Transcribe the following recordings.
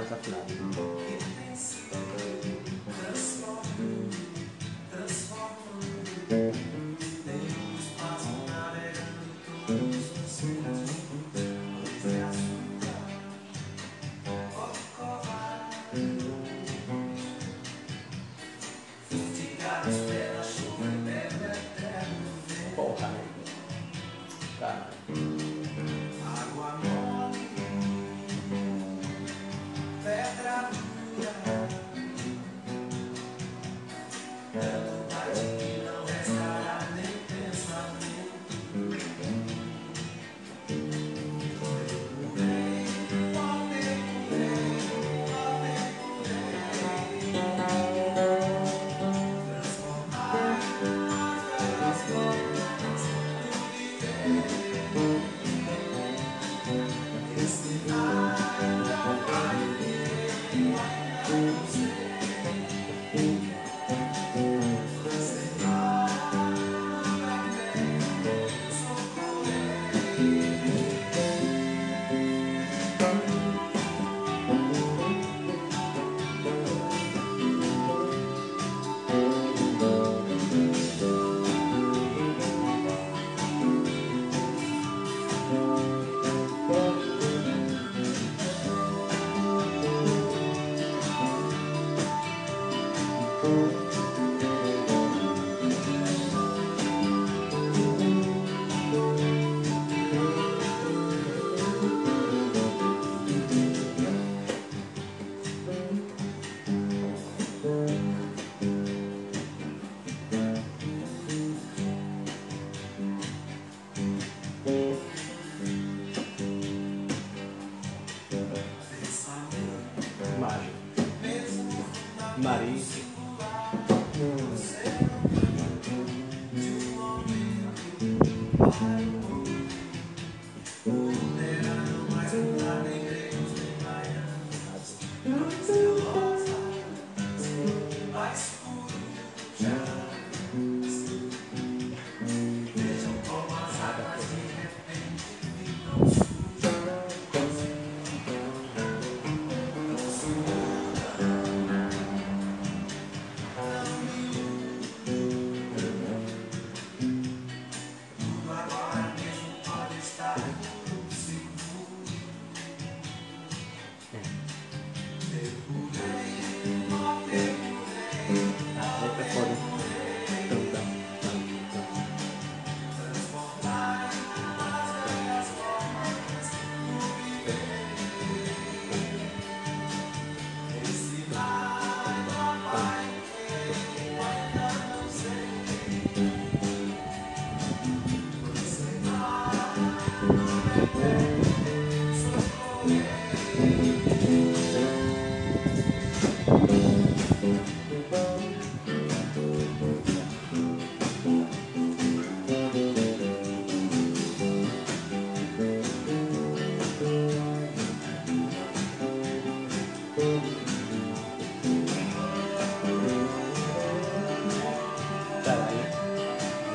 sa saklan. Mm-hmm. Mari.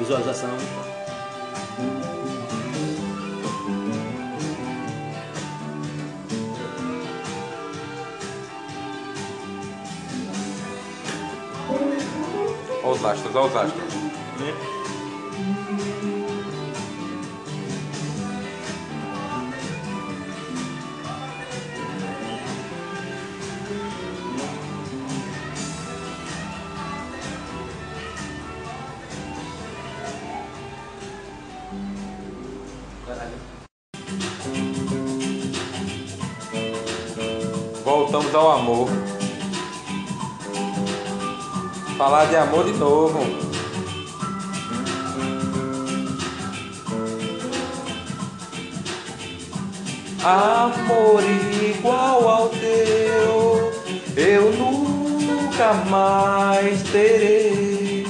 Visualização. Olha os astros, olha os astros. Caralho. Voltamos ao amor. Falar de amor de novo. Amor igual ao teu, eu nunca mais terei.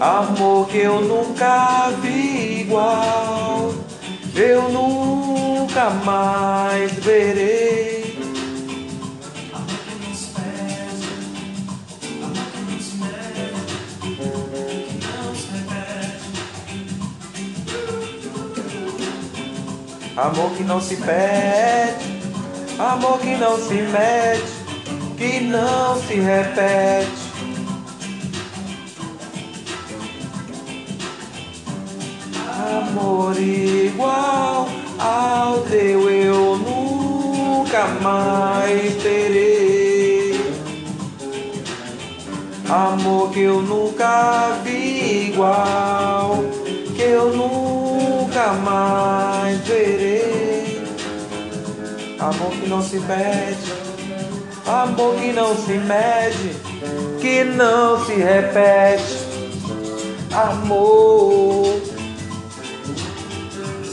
Amor que eu nunca vi igual, eu nunca mais verei. Amor que não se perde, Amor que não se mede, que não se repete. Amor igual ao teu eu nunca mais terei. Amor que eu nunca vi igual, que eu nunca mais verei. Amor que não se mede, amor que não se mede, que não se repete. Amor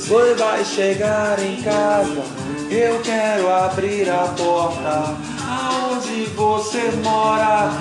você vai chegar em casa, eu quero abrir a porta. Aonde você mora?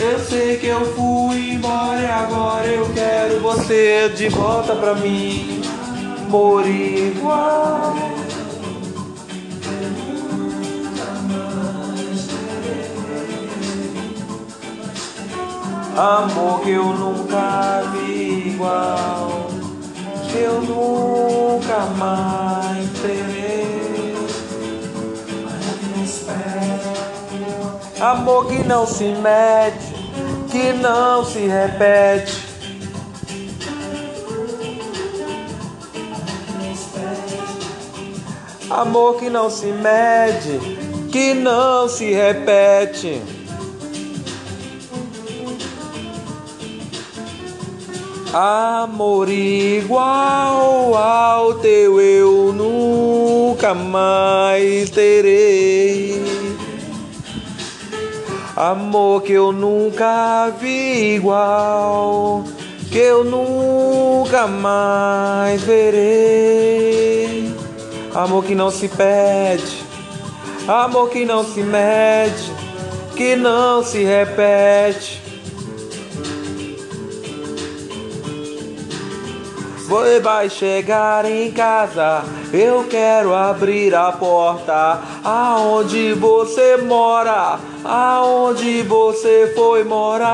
Eu sei que eu fui embora e agora eu quero você de volta pra mim. Amor igual. Amor que eu nunca vi igual, que eu nunca mais terei. Amor que não se mede, que não se repete. Amor que não se mede, que não se repete. Amor igual ao teu eu nunca mais terei. Amor que eu nunca vi igual, que eu nunca mais verei. Amor que não se pede, amor que não se mede, que não se repete. Você vai chegar em casa, eu quero abrir a porta. Aonde você mora? Aonde você foi morar?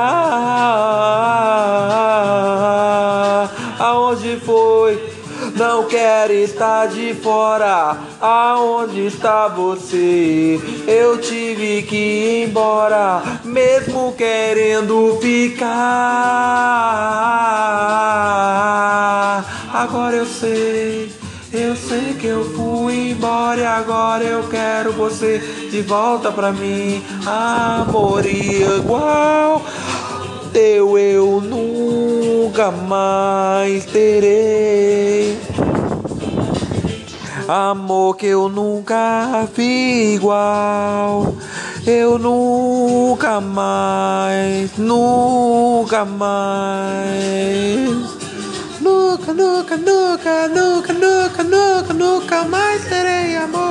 Aonde foi? Não quer estar de fora. Aonde está você? Eu tive que ir embora, mesmo querendo ficar. Agora eu sei, eu sei que eu fui embora e agora eu quero você de volta pra mim. Amor igual teu eu nunca mais terei. Amor que eu nunca vi igual, eu nunca mais, nunca mais. Nunca, nunca, nunca, nunca, nunca, nunca, nunca mais terei amor